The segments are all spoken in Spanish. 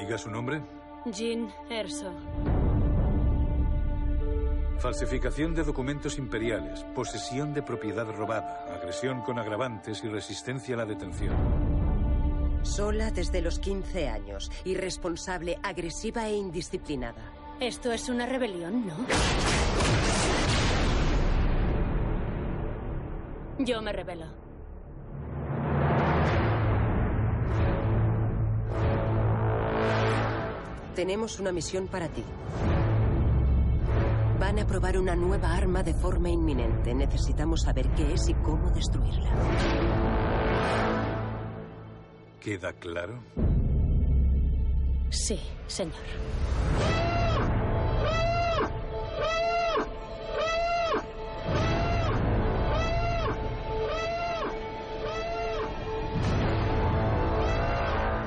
Diga su nombre. Jean Erso. Falsificación de documentos imperiales, posesión de propiedad robada, agresión con agravantes y resistencia a la detención. Sola desde los 15 años, irresponsable, agresiva e indisciplinada. Esto es una rebelión, ¿no? Yo me rebelo. Tenemos una misión para ti. Van a probar una nueva arma de forma inminente. Necesitamos saber qué es y cómo destruirla. ¿Queda claro? Sí, señor.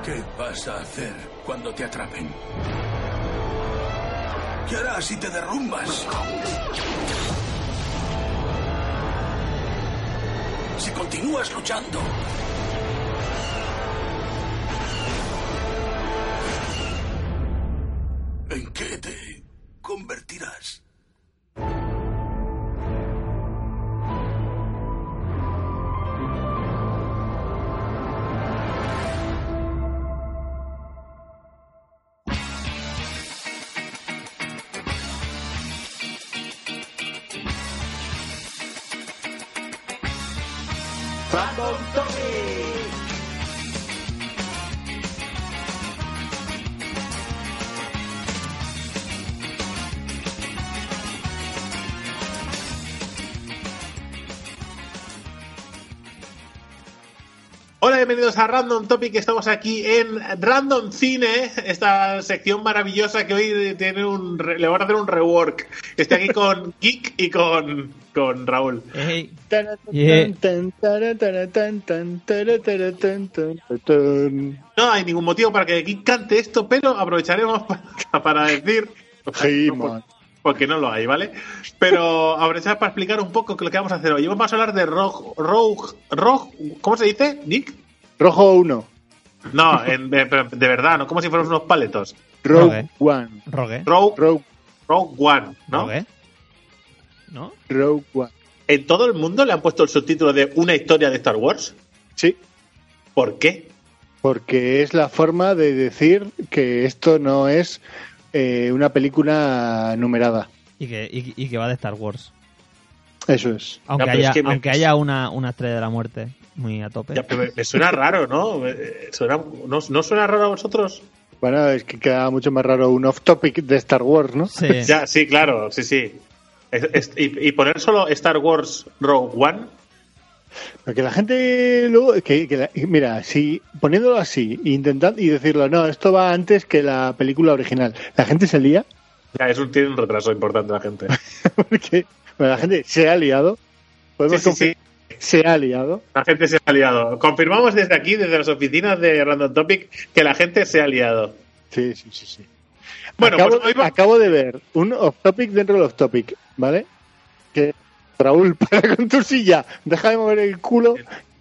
¿Qué vas a hacer cuando te atrapen? ¿Qué harás si te derrumbas? Si continúas luchando. Hola, bienvenidos a Random Topic. Estamos aquí en Random Cine, esta sección maravillosa que hoy tiene un le van a hacer un rework estoy aquí con Geek y con, con Raúl. No hay ningún motivo para que Geek cante esto, pero aprovecharemos para, decir... Porque no lo hay, ¿vale? Pero ahora es para explicar un poco lo que vamos a hacer hoy. Vamos a hablar de Rogue, Rogue, Rogue ¿cómo se dice, Nick? Rojo 1. No, en, de, verdad, no como si fuéramos unos paletos. Rogue One. Rogue. Rogue, Rogue Rogue One, ¿no? ¿No? Rogue One. ¿En todo el mundo le han puesto el subtítulo de una historia de Star Wars? Sí, ¿Por qué? porque es la forma de decir que esto no es eh, una película numerada. Y que, y, y que va de Star Wars. Eso es. Aunque Ya, pero es haya, me- una, una estrella de la muerte muy a tope. Ya, pero me, me suena raro, ¿no? Me- suena- ¿no? ¿No suena raro a vosotros? Bueno, es que queda mucho más raro un off-topic de Star Wars, ¿no? Sí. Ya, sí, claro, sí, sí. Es- es- y, y poner solo Star Wars Rogue One, Porque la gente luego, que, que la- mira, si poniéndolo así, intentando y decirlo, no, esto va antes que la película original, la gente se lía ya es un, tiene un retraso importante la gente. porque bueno, la gente se ha liado. Podemos Sí, sí, se ha liado. La gente se ha liado. Confirmamos desde aquí, desde las oficinas de Random Topic, que la gente se ha liado. Sí, sí, sí, sí. Bueno, acabo, pues hoy va- acabo de ver un off-topic dentro del off-topic, ¿vale? Que Raúl, para con tu silla, deja de mover el culo,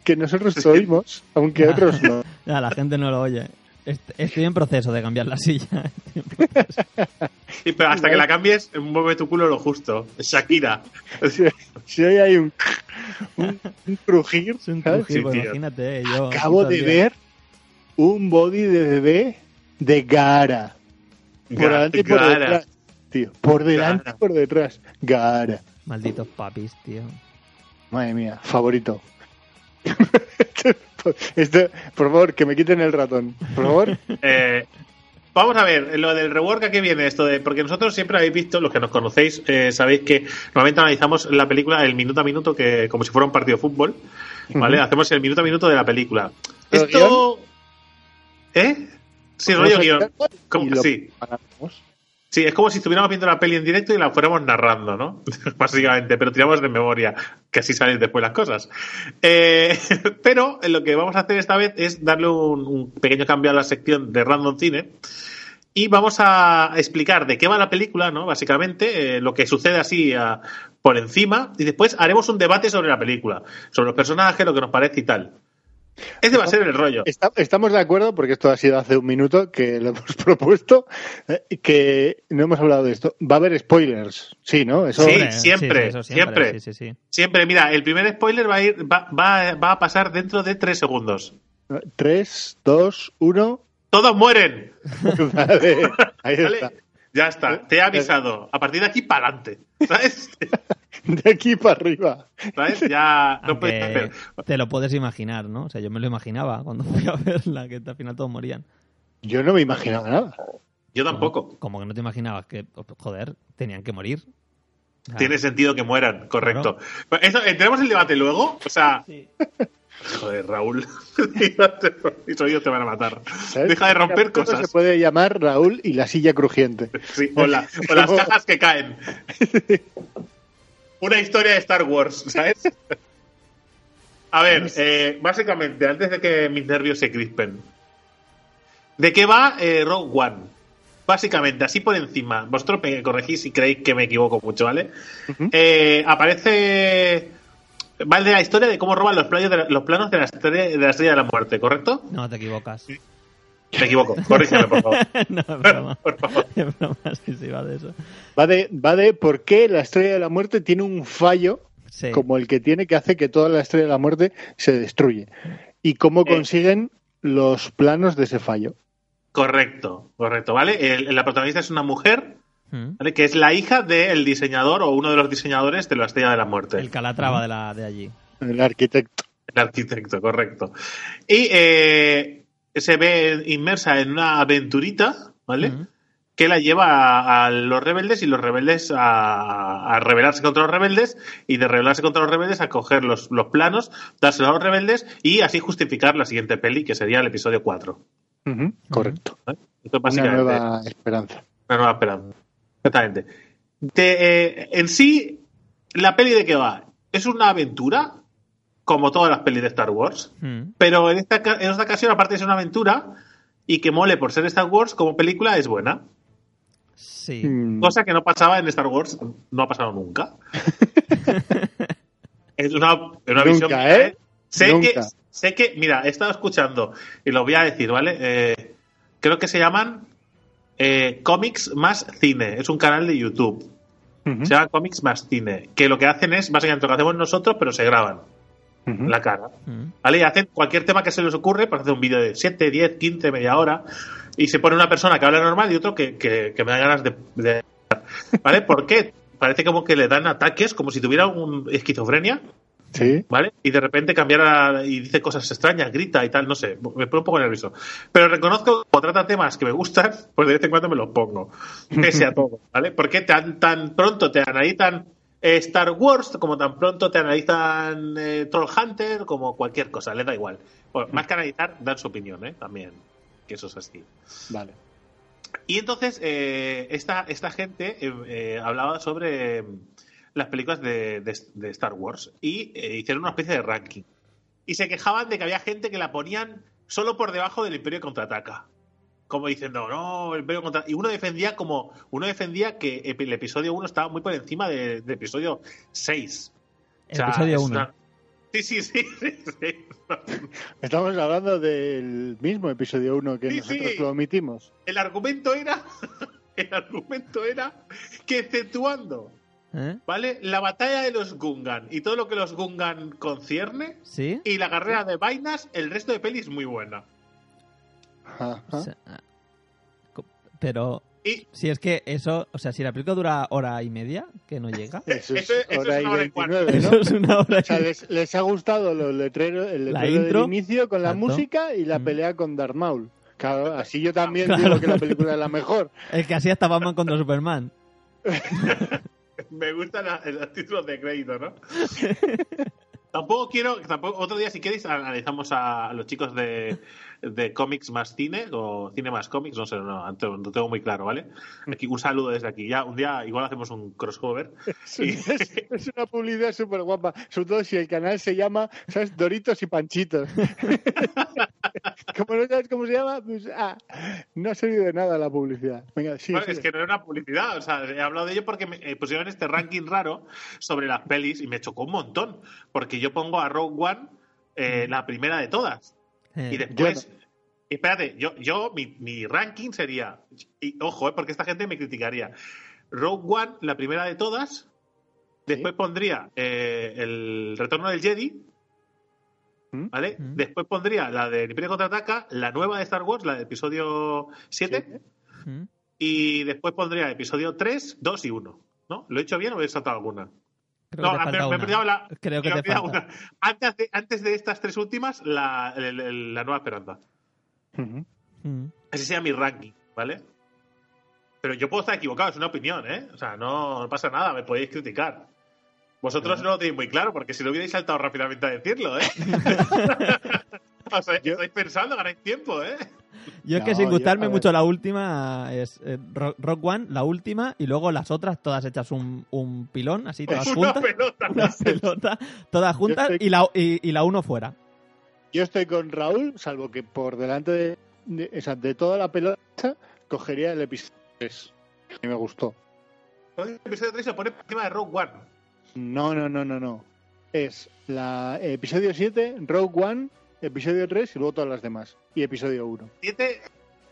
que nosotros te oímos, aunque otros no. Ya, la gente no lo oye. Est- Estoy en proceso de cambiar la silla. Sí, pero hasta que la cambies, mueve tu culo lo justo. Shakira. Si, si hoy hay un, un, un crujir, Es un crujir, pues, imagínate. eh, Yo Acabo de ver un body de bebé de Gara. Por Gara, delante y por Gara. detrás. Tío, por delante Gara. y por detrás. Gara. Malditos papis, tío. Madre mía, favorito. Por favor, que me quiten el ratón. Por favor. Eh, vamos a ver, lo del rework, ¿a qué viene esto? de Porque nosotros siempre habéis visto, los que nos conocéis, eh, sabéis que normalmente analizamos la película el minuto a minuto, que como si fuera un partido de fútbol, ¿vale? Hacemos el minuto a minuto de la película. ¿Pero Esto... ¿Eh? Sí, rollo guion. lo sí. pagamos. Sí, es como si estuviéramos viendo la peli en directo y la fuéramos narrando, ¿no? Básicamente, pero tiramos de memoria, que así salen después las cosas. Eh, pero lo que vamos a hacer esta vez es darle un, un pequeño cambio a la sección de Random Cine y vamos a explicar de qué va la película, ¿no? Básicamente, eh, lo que sucede así por encima y después haremos un debate sobre la película, sobre los personajes, lo que nos parece y tal. Ese va a ser el rollo. Está- estamos de acuerdo, porque esto ha sido hace un minuto que lo hemos propuesto, eh, que no hemos hablado de esto. Va a haber spoilers, sí, ¿no? Eso, Sí, siempre, eso siempre. Sí, sí, sí. Siempre, mira, el primer spoiler va a ir, va, va, va a pasar dentro de tres segundos. Tres, dos, uno. ¡Todos mueren! Vale, ahí ¿Vale? está. Ya está, te he avisado. A partir de aquí para adelante. ¿Sabes? De aquí para arriba. ¿Sabes? Ya no puedes hacer. te lo puedes imaginar, ¿no? O sea, yo me lo imaginaba cuando fui a verla, que al final todos morían. Yo no me imaginaba nada. Yo tampoco. Como que no te imaginabas que, joder, tenían que morir. Tiene sentido que mueran, correcto. Eso, ¿Entremos en el debate luego? O sea. Joder, Raúl. Mis oídos te van a matar. ¿sabes? Deja de romper cosas. Se puede llamar Raúl y la silla crujiente. Sí, o, la- o las cajas que caen. Una historia de Star Wars, ¿sabes? A ver, eh, básicamente, antes de que mis nervios se crispen, ¿de qué va eh, Rogue One? Básicamente, así por encima, vosotros me corregís si creéis que me equivoco mucho, ¿vale? Eh, aparece. Va el de la historia de cómo roban los planos de la, los planos de la, estrella, de la estrella de la muerte, ¿correcto? No te equivocas. Me equivoco, corrígeme, por favor. no, es broma. Por favor. Es broma, sí, sí, va de eso. Va de, va de por qué la estrella de la muerte tiene un fallo Sí. como el que tiene que hace que toda la estrella de la muerte se destruye. Y cómo Eh. consiguen los planos de ese fallo. Correcto, correcto, ¿vale? El- la protagonista es una mujer, Mm. ¿vale? Que es la hija del diseñador o uno de los diseñadores de la Estrella de la Muerte. El calatrava de, la, de allí. El arquitecto. El arquitecto, correcto. Y eh, se ve inmersa en una aventurita, ¿vale? Mm. Que la lleva a, a los rebeldes y los rebeldes a, a rebelarse contra los rebeldes y de rebelarse contra los rebeldes a coger los, los planos, dárselos a los rebeldes y así justificar la siguiente peli, que sería el episodio 4. Ujú, Correcto. ¿vale? Esto es Una básicamente nueva esperanza. una nueva esperanza. Exactamente. De, eh, en sí, la peli de qué va? Es una aventura, como todas las pelis de Star Wars, Mm. pero en esta, en esta ocasión, aparte de ser una aventura, y que mole por ser Star Wars, como película es buena. Sí. Mm, Cosa que no pasaba en Star Wars, no ha pasado nunca. es una, una Nunca, visión. ¿eh? Sé Nunca. que, sé que, mira, he estado escuchando y lo voy a decir, ¿vale? Eh, creo que se llaman eh, Comics más Cine. Es un canal de YouTube. Se llama Comics más Cine. Que lo que hacen es básicamente lo que hacemos nosotros, pero se graban la cara. ¿Vale? Y hacen cualquier tema que se les ocurre, pues hacen un vídeo de 7, 10, 15, media hora, y se pone una persona que habla normal y otro que, que, que me da ganas de, de- ¿Vale? ¿Por qué? Parece como que le dan ataques, como si tuviera un esquizofrenia, Sí. ¿vale? Y de repente cambiara y dice cosas extrañas, grita y tal, no sé, me pone un poco nervioso. Pero reconozco que trata temas que me gustan, pues de vez en cuando me los pongo, pese a todo, ¿vale? Porque tan, tan pronto te analizan eh, Star Wars, como tan pronto te analizan eh, Troll Hunter, como cualquier cosa, les da igual. Bueno, más que analizar, dan su opinión, ¿eh? También, que eso es así. Vale. Y entonces, eh, esta, esta gente eh, hablaba sobre las películas de, de- de Star Wars y eh, hicieron una especie de ranking. Y se quejaban de que había gente que la ponían solo por debajo del Imperio Contraataca. Como diciendo, no, el Imperio Contraataca. Y uno defendía como, uno defendía que el episodio 1 estaba muy por encima de- del episodio 6. El episodio es 1. una- Sí, sí, sí. sí, sí. Estamos hablando del mismo episodio 1 que Sí, nosotros sí. lo omitimos. El argumento era, el argumento era que exceptuando ¿Eh? ¿Vale? La batalla de los Gungan y todo lo que los Gungan concierne ¿Sí? y la carrera de vainas, el resto de peli es muy buena. Ajá. O sea, ah, pero Y si es que eso, o sea, si la película dura hora y media, que no llega. Eso es Eso- eso es hora y una hora y cuarto. 29, Eso ¿no? es una hora O sea, les, les ha gustado los letreros, el La letrero intro. del inicio con la música y la Mm. pelea con Darth Maul. Claro, así yo también Claro. digo que la película es la mejor. El que así hasta Batman contra Superman. me gustan los títulos de crédito, ¿no? tampoco quiero, tampoco, otro día si queréis analizamos a, los chicos de, de cómics más cine o cine más cómics, no sé, no, no lo tengo muy claro, ¿vale? Aquí un saludo desde aquí. Ya un día igual hacemos un crossover. Es, es- es una publicidad súper guapa, sobre todo si el canal se llama, ¿sabes? Doritos y Panchitos. Como no sabes cómo se llama, pues ah, no ha servido de nada la publicidad. Venga, sí, Bueno, es que no era una publicidad, o sea, he hablado de ello porque me eh, pusieron este ranking raro sobre las pelis y me chocó un montón, porque yo pongo a Rogue One eh, la primera de todas. Eh, Y después. Espérate, yo, yo mi, mi ranking sería. Y ojo, eh, porque esta gente me criticaría. Rogue One, la primera de todas. Después pondría eh, el Retorno del Jedi. ¿Mm? ¿Vale? Mm. Después pondría la de Imperio contraataca, la nueva de Star Wars, la de episodio 7. mm. Y después pondría episodio 3, 2 y 1. ¿No? ¿Lo he hecho bien o he saltado alguna? Creo no, que te me, he olvidado la. Creo que te falta. una. Antes de, antes de estas tres últimas, la, el- el- la nueva esperanza. Ujú. Mm. Ese sería mi ranking, ¿vale? Pero yo puedo estar equivocado, es una opinión, ¿eh? O sea, no, no pasa nada, me podéis criticar. Vosotros no lo tenéis muy claro, porque si lo hubierais saltado rápidamente a decirlo, ¿eh? o sea, Yo- estáis pensando, ganáis tiempo, ¿eh? Yo es No, que sin yo- gustarme mucho la última es eh, Ro- Rock One, la última, y luego las otras todas hechas un, un pilón, así todas Una juntas. pelota. Una pelota, todas juntas estoy- y la, y, y la uno fuera. Yo estoy con Raúl, salvo que por delante de, de, toda la pelota cogería el episodio 3. A mí me gustó. El episodio 3 se pone por encima de Rogue One. No, no, no, no, no. Es la episodio 7, Rogue One, episodio 3 y luego todas las demás. Y episodio 1. 7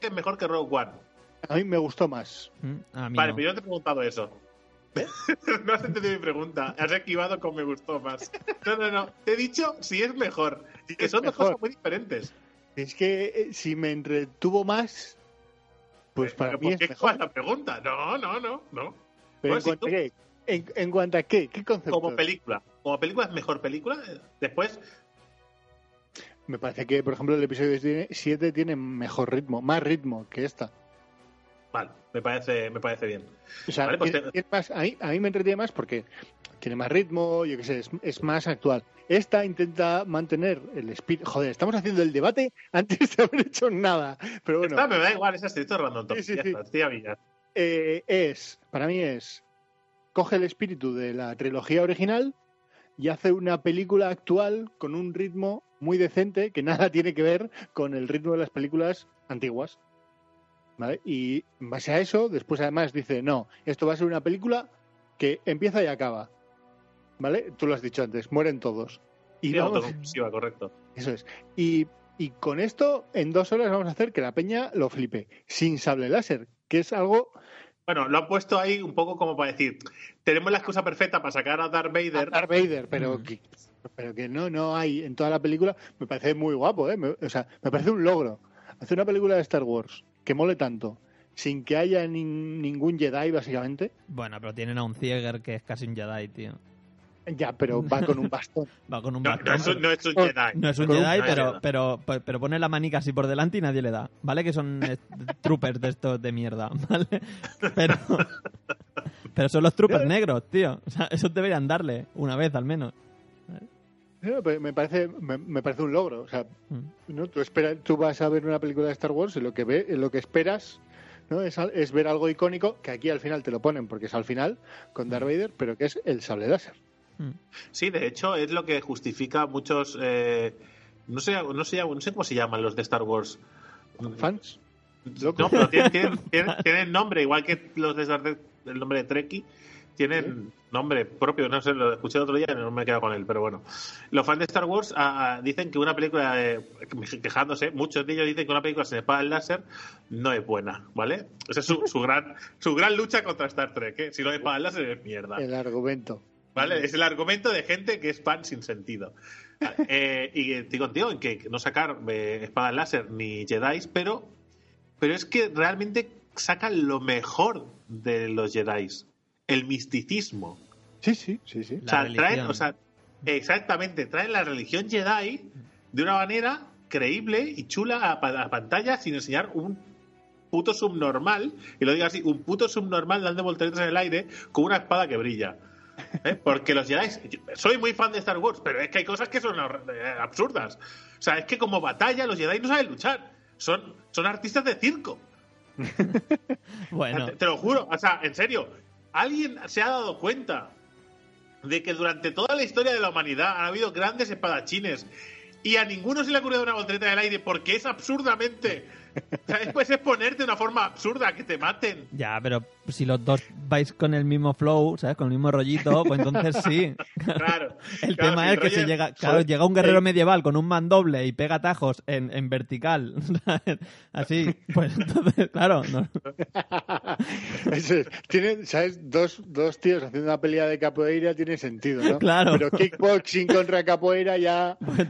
es mejor que Rogue One. A mí me gustó más. Mm, A mí Vale, no. pero yo no te he preguntado eso. no has entendido mi pregunta. Has esquivado con me gustó más. No, no, no. Te he dicho si es mejor. Y que Es son dos cosas muy diferentes. Es que eh, si me entretuvo más, pues para ¿Pero mí ¿Por es qué mejor. es la pregunta? No, no, no, no. Pero en si cuanto, tú- a qué, en, en cuanto a qué, ¿qué concepto? Como película. Como película es mejor película. eh, Después, Me parece que, por ejemplo, el episodio 7 tiene mejor ritmo, más ritmo que esta. vale, me parece, me parece bien. O sea, Vale, pues tiene- te- tiene más- a, mí, a mí me entretiene más porque tiene más ritmo, yo qué sé, es, es más actual. Esta intenta mantener el espíritu. Joder, estamos haciendo el debate antes de haber hecho nada. Pero bueno, Esta me da igual, es random topic. Sí, sí, ya sí. está, estoy a millas. eh, es, para mí es, coge el espíritu de la trilogía original y hace una película actual con un ritmo muy decente que nada tiene que ver con el ritmo de las películas antiguas. ¿Vale? Y en base a eso, después además dice, no, esto va a ser una película que empieza y acaba. ¿Vale? Tú lo has dicho antes, mueren todos. Y Sí, vamos- correcto. eso es. Y, y con esto, en dos horas vamos a hacer que la peña lo flipe, sin sable láser, que es algo Bueno, lo han puesto ahí un poco como para decir, tenemos la excusa perfecta para sacar a Darth Vader. Darth Vader, pero Mm. Pero que no, no hay en toda la película. Me parece muy guapo, ¿eh? Me- o sea, me parece un logro. Hacer una película de Star Wars que mole tanto, sin que haya nin- ningún Jedi, básicamente. Bueno, pero tienen a un Cieger que es casi un Jedi, tío. Ya, pero va con un bastón. Va con un bastón. no es un, no es un Oh, Jedi. No es un pero, Jedi. pero, pero, pero pone la manica así por delante y nadie le da. ¿Vale? Que son eh, troopers de estos de mierda, ¿vale? Pero, pero son los troopers negros, tío. O sea, esos deberían darle una vez al menos. No, pero me parece, me, me parece un logro. O sea, Mm. ¿no? tú, esperas, tú vas a ver una película de Star Wars y lo que, ve, lo que esperas ¿no? es, al- es ver algo icónico que aquí al final te lo ponen porque es al final con Darth Vader, pero que es el sable láser. Mm. Sí, de hecho, es lo que justifica muchos. eh, no, sé, no, sé, no sé cómo se llaman los de Star Wars. ¿Fans? Loco. No, pero tienen, tienen, tienen- tienen nombre, igual que los de Star Trek, el nombre de Trekkie, tienen nombre propio. No sé, lo escuché el otro día y no me he quedado con él, pero bueno. Los fans de Star Wars ah, ah, dicen que una película, eh, quejándose, muchos de ellos dicen que una película sin espada láser no es buena, ¿vale? Esa es su, su, gran, su gran lucha contra Star Trek, ¿eh? Si no hay espada láser es mierda. El argumento. ¿Vale? Es el argumento de gente que es fan sin sentido. Eh, y estoy contigo en que no sacar eh, espadas láser ni Jedi, pero, pero es que realmente sacan lo mejor de los Jedi. El misticismo. Sí, sí, sí, sí. O sea, traen, o sea, exactamente, traen la religión Jedi de una manera creíble y chula a, a pantalla sin enseñar un puto subnormal, y lo digo así, un puto subnormal dando volteretas en el aire con una espada que brilla. ¿Eh? Porque los Jedi, soy muy fan de Star Wars, pero es que hay cosas que son eh, absurdas. O sea, es que como batalla los Jedi no saben luchar, son, son artistas de circo. Bueno, Te, te lo juro, o sea, en serio, ¿alguien se ha dado cuenta de que durante toda la historia de la humanidad han habido grandes espadachines y a ninguno se le ha ocurrido una voltereta del aire porque es absurdamente ¿Sabes? Puedes exponerte de una forma absurda, que te maten. Ya, pero si los dos vais con el mismo flow, ¿sabes? Con el mismo rollito, pues entonces sí. Claro. El Claro, tema es que es- llega, claro, joder, llega un guerrero eh, medieval con un mandoble y pega tajos en, en vertical, ¿sabes? así, pues entonces, claro, no- es. Tiene, ¿sabes? Dos, dos tíos haciendo una pelea de capoeira tiene sentido, ¿no? Claro. Pero kickboxing contra capoeira ya. pues,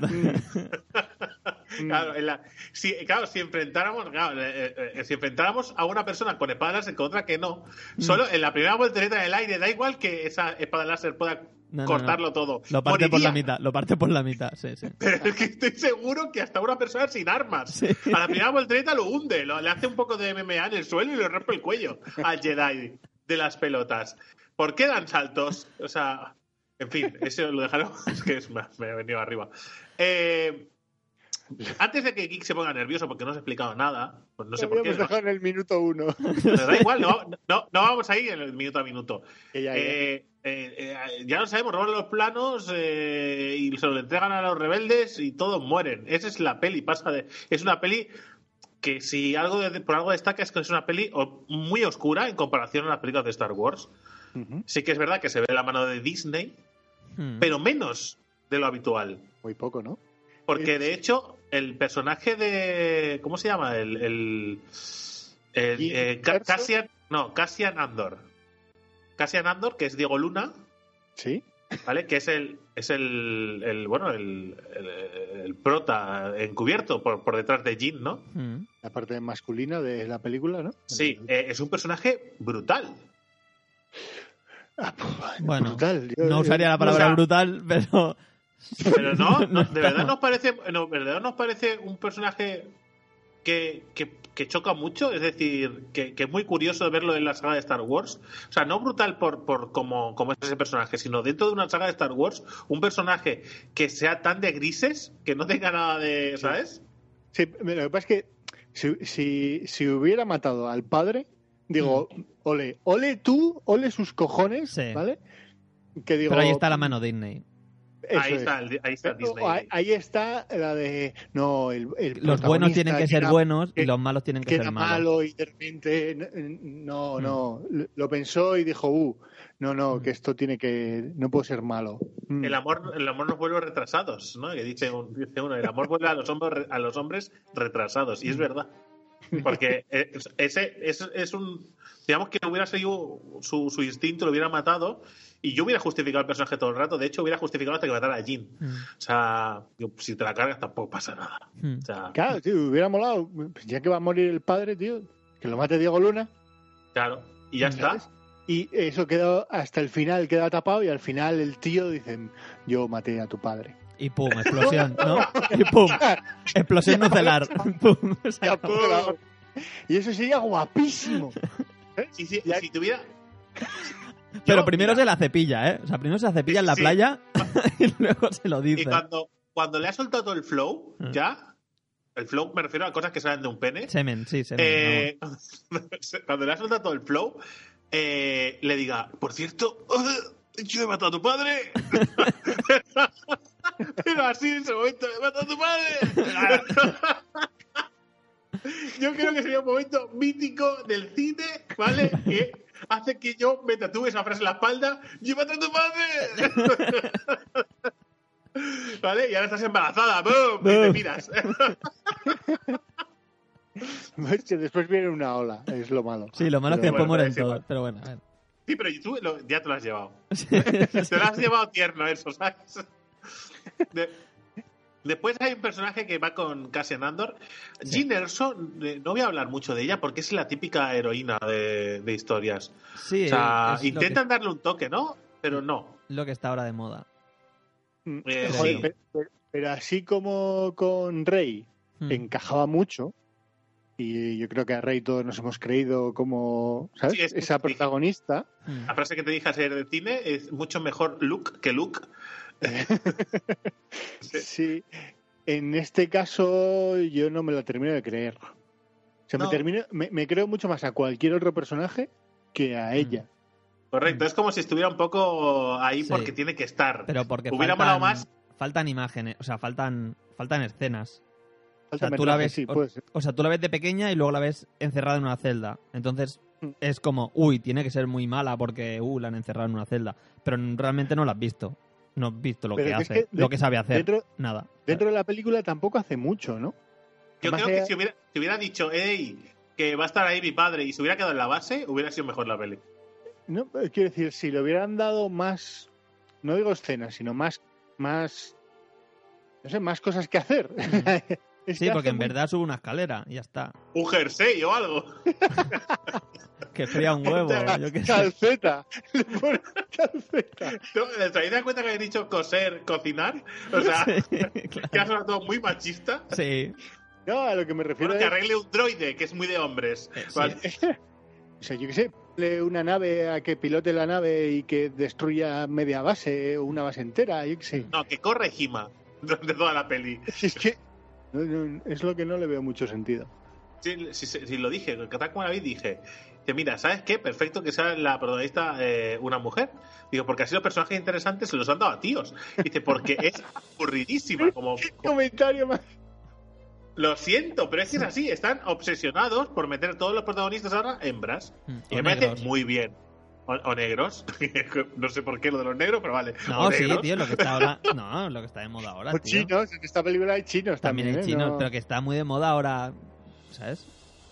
Claro, en la- si, claro, si enfrentáramos, claro, eh, eh, eh, si enfrentáramos a una persona con espada láser con otra que no, Mm. solo en la primera voltereta en el aire, da igual que esa espada láser pueda No, cortarlo no. todo. lo parte por la mitad, lo parte por la mitad, sí, sí. Pero es que estoy seguro que hasta una persona sin armas. Sí. A la primera voltereta lo hunde, lo- le hace un poco de MMA en el suelo y le rompe el cuello al Jedi de las pelotas. ¿Por qué dan saltos? O sea, en fin, eso lo dejaron. Es que es- me, me he venido arriba. Eh, antes de que Geek se ponga nervioso porque no os he explicado nada, pues no sé Lo por qué. dejado en el minuto uno. Pero da igual, no, no- no vamos a ir en el minuto a minuto. Que ya, ya. Eh, eh, eh, ya lo sabemos, roban los planos eh, y se lo entregan a los rebeldes y todos mueren. Esa es la peli, pasa de. Es una peli que si algo de- por algo destaca es que es una peli muy oscura en comparación a las películas de Star Wars. Sí que es verdad que se ve la mano de Disney, Hmm. pero menos de lo habitual. Muy poco, ¿no? Porque de hecho, el personaje de. ¿Cómo se llama? El. el, el- ¿Jim eh? Cassian. No, Cassian Andor. Cassian Andor, que es Diego Luna, Sí. ¿vale? Que es el. Es el. el, bueno, el, el, el prota encubierto por, por detrás de Jin, ¿no? Hmm. La parte masculina de la película, ¿no? Sí, eh, es un personaje brutal. Ah, pues, Bueno, brutal. Yo- no usaría la palabra o sea- brutal, pero... Pero no, no, de verdad nos parece, no, de verdad nos parece un personaje que, que, que choca mucho, es decir, que, que es muy curioso verlo en la saga de Star Wars. O sea, no brutal por, por como, como es ese personaje, sino dentro de una saga de Star Wars, un personaje que sea tan de grises, que no tenga nada de, ¿sabes? Sí, lo que pasa es que si, si, si hubiera matado al padre, digo, ole, ole tú, ole sus cojones, Mm. Sí. ¿vale? Que digo, Pero ahí está la mano Disney. Eso ahí, es. está, el- ahí está Disney. ahí, ahí está la de no el, el Los buenos tienen que ser era- buenos que- y los malos tienen que que era ser malos. malo y de repente no Mm. no lo pensó y dijo uh no no Mm. que esto tiene que no puede ser malo Mm. El amor, el amor nos vuelve retrasados, ¿no? Que dice, un- dice uno, el amor vuelve a los hombres, a los hombres retrasados. Y es verdad. Porque eh, ese es, es un. Digamos que hubiera seguido su, su instinto, lo hubiera matado. Y yo hubiera justificado el personaje todo el rato. De hecho, hubiera justificado hasta que matara a Jin. Hmm. O sea, si te la cargas tampoco pasa nada. O sea, claro tío hubiera molado ya que va a morir el padre tío que lo mate Diego Luna claro. Y ya está. y eso quedó hasta el final queda tapado y al final el tío dice yo maté a tu padre Y pum, explosión, ¿no? Y pum, explosión nucelar. Pum, y eso sería guapísimo Sí, sí, Ya- si tuviera. Pero Yo, primero mira, se la cepilla, ¿eh? O sea, primero se la cepilla en la Sí. playa y luego se lo Y dice. cuando, cuando le ha soltado todo el flow, Mm. ya. El flow me refiero a cosas que salen de un pene. Semen, sí, semen. Eh, cuando le ha soltado todo el flow, eh, le diga, por cierto, yo he matado a tu padre. Pero así en ese momento, he matado a tu padre. yo creo que sería un momento mítico del cine, ¿vale? Que hace que yo me tatúe esa frase en la espalda, yo he matado a tu padre. ¿Vale? Y ahora estás embarazada, ¡boom! Y te miras. Después viene una ola es lo malo Sí, lo malo es que después bueno, mueren todos. Pero bueno, a ver. Sí, pero tú lo- ya te lo has llevado. Te lo has llevado tierno eso, ¿sabes? De- Después hay un personaje que va con Cassian Andor. Sí. Jean Erso, eh, no voy a hablar mucho de ella porque es la típica heroína de, de historias. Sí, o sea, intentan darle un toque, ¿no? Pero no. lo que está ahora de moda. Eh, Joder, sí. pe- pe- pero, así como con Rey Hmm. encajaba mucho y yo creo que a Rey todos nos hemos creído como ¿sabes? Sí, es- esa protagonista Hmm. La frase que te dije ayer de cine es mucho mejor Luke que Luke. Sí. sí en este caso yo no me la termino de creer o sea, me, No. termino, me, me creo mucho más a cualquier otro personaje que a ella Correcto, es como si estuviera un poco ahí Sí. porque tiene que estar. Pero porque Hubiera faltan, más. faltan imágenes, o sea, faltan, faltan escenas. O sea, tú la ves, sí, o, sea, tú la ves de pequeña y luego la ves encerrada en una celda. Entonces Mm. es como, uy, tiene que ser muy mala porque, uh, la han encerrado en una celda. Pero realmente no la has visto. No has visto lo Pero que hace, que lo que sabe hacer. Dentro, Nada. dentro de la película tampoco hace mucho, ¿no? Yo Además, creo que ella- si hubiera, si hubiera dicho, hey, que va a estar ahí mi padre y se hubiera quedado en la base, hubiera sido mejor la peli. No, eh, quiero decir, si le hubieran dado más, no digo escenas, sino más, más, no sé, más cosas que hacer. Es Sí, que porque en muy- verdad sube una escalera y ya está. Un jersey o algo. Que fría un huevo, yo qué sé. Calceta. Ponen calceta. ¿No? ¿Te habéis dado cuenta que habéis dicho coser, cocinar? O sea, Sí, claro. que ha sonado todo muy machista. Sí, No, a lo que me refiero Bueno, que arregle un droide, que es muy de hombres. Eh, sí. Vale. o sea, yo qué sé, ponle una nave a que pilote la nave y que destruya media base o una base entera, yo qué sé. No, que corre Jima durante toda la peli. Es que es lo que no le veo mucho sentido. Sí, sí, sí, lo dije, la vi, dije que mira, ¿sabes qué? Perfecto que sea la protagonista eh, una mujer. Digo, porque así los personajes interesantes se los han dado a tíos. Dice, porque es aburridísima. Como, ¿Qué comentario más? lo siento, pero es que es así. Están obsesionados por meter todos los protagonistas ahora hembras. Mm, Y me parece muy bien. O, o negros. no sé por qué lo de los negros, pero vale. No, O sí, negros. tío, lo que está ahora. No, lo que está de moda ahora. O tío. chinos, en esta película hay chinos También también. hay ¿eh? chinos, No- pero que está muy de moda ahora. ¿Sabes?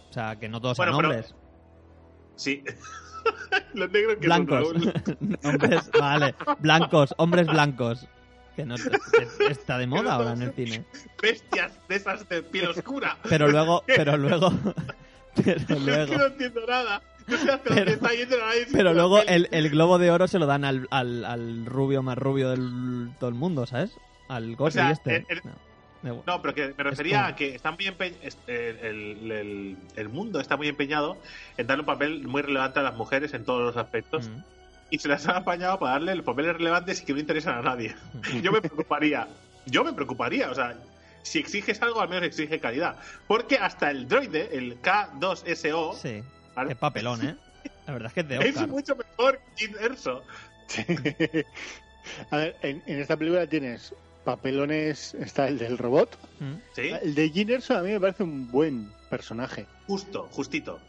O sea, que no todos Bueno, son pero- hombres. Sí. los negros que Blancos. son hombres, vale. Blancos, hombres blancos. Que no, es- está de moda ahora en el cine. bestias de esas de piel oscura. Pero luego, pero luego, pero Es que no luego, entiendo nada. Pero- dónde está yendo nadie. pero luego el, el globo de oro se lo dan al, al, al rubio más rubio del todo el mundo, ¿sabes? Al Gosling sea, este. el- No, pero que me refería a que está muy empe- el, el- mundo está muy empeñado en darle un papel muy relevante a las mujeres en todos los aspectos Mm. y se las han apañado para darle los papeles relevantes y que no interesan a nadie. Mm. Yo me preocuparía, yo me preocuparía, o sea, si exiges algo, al menos exige calidad. Porque hasta el droide, el K2SO, Sí. ¿Vale? Qué papelón, ¿eh? La verdad es que es de es Oscar. mucho mejor que Jim Erso. A ver, en, en esta película tienes papelones, está el del robot. Mm. ¿Sí? El de Ginerson a mí me parece un buen personaje. Justo, justito.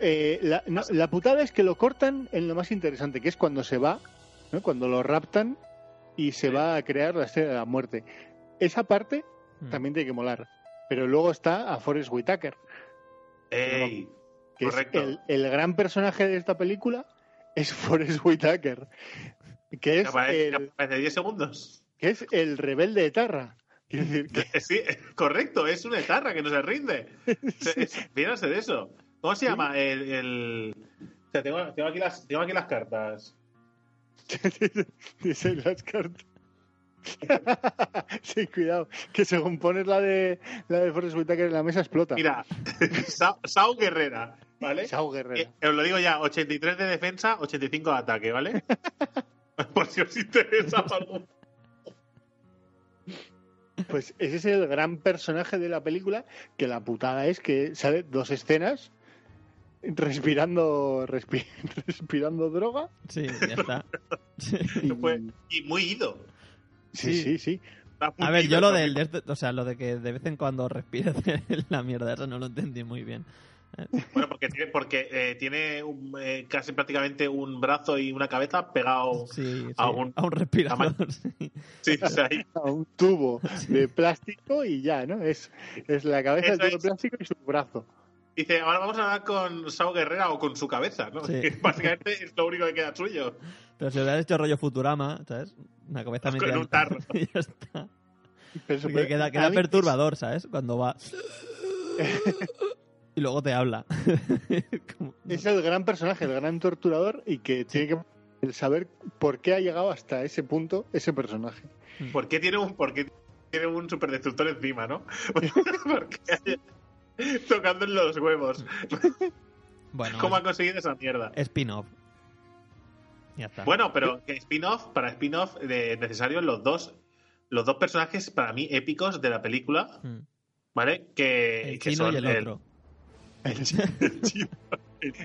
Eh, la, no, la putada es que lo cortan en lo más interesante, que es cuando se va, ¿no? cuando lo raptan y se Sí. va a crear la estrella de la muerte. Esa parte Mm. también tiene que molar. Pero luego está a Forrest Whitaker, Ey, que Correcto. es el, el gran personaje de esta película, es Forrest Whitaker, que es, aparece, que el, aparece 10 segundos. que es el rebelde de Tarra. Quiero decir que Sí, correcto, es una etarra que no se rinde. A ser eso. ¿Cómo se llama? El. el... O sea, tengo, tengo aquí las, tengo aquí las cartas. Dice las cartas. sí, cuidado, que según pones la de la de Forrest Whitaker en la mesa explota. Mira, Sa- Sau Guerrera, ¿vale? Guerrero. Eh, os lo digo ya, 83 de defensa, 85 de ataque, ¿vale? Por si os interesa algo. Pues ese es el gran personaje de la película, que la putada es que sale dos escenas respirando respi- respirando droga. Sí, ya está. Y- muy ido. sí, sí, sí. A ver, yo lo del, de esto- o sea, lo de que de vez en cuando respires la mierda, eso no lo entendí muy bien. Bueno, porque tiene, porque, eh, tiene un, eh, casi prácticamente un brazo y una cabeza pegado. Sí, sí, a un- a un respirador. sí. Sí, o sea, ahí- A un tubo de plástico y ya, ¿no? Es, es la cabeza del tubo de es. plástico y su brazo. Dice, ahora vamos a hablar con Sao Guerrera o con su cabeza, ¿no? Que básicamente es lo único que queda suyo. Pero si hubieras hecho rollo Futurama, ¿sabes? Una cabeza Con metida en- un tarro. y ya está. Pero Porque queda, a perturbador, ¿sabes? Cuando va. Y luego te habla. Como- Es el gran personaje, el gran torturador y que tiene que el saber por qué ha llegado hasta ese punto ese personaje. ¿Por qué tiene un, por qué tiene un superdestructor encima, no? Porque tocando en los huevos. Bueno, ¿Cómo ha conseguido esa mierda? spin-off. Ya está. Bueno, pero que spin-off, para spin-off de necesario los dos, los dos personajes para mí épicos de la película, Mm. ¿vale? Que, el que son y el otro. el chino.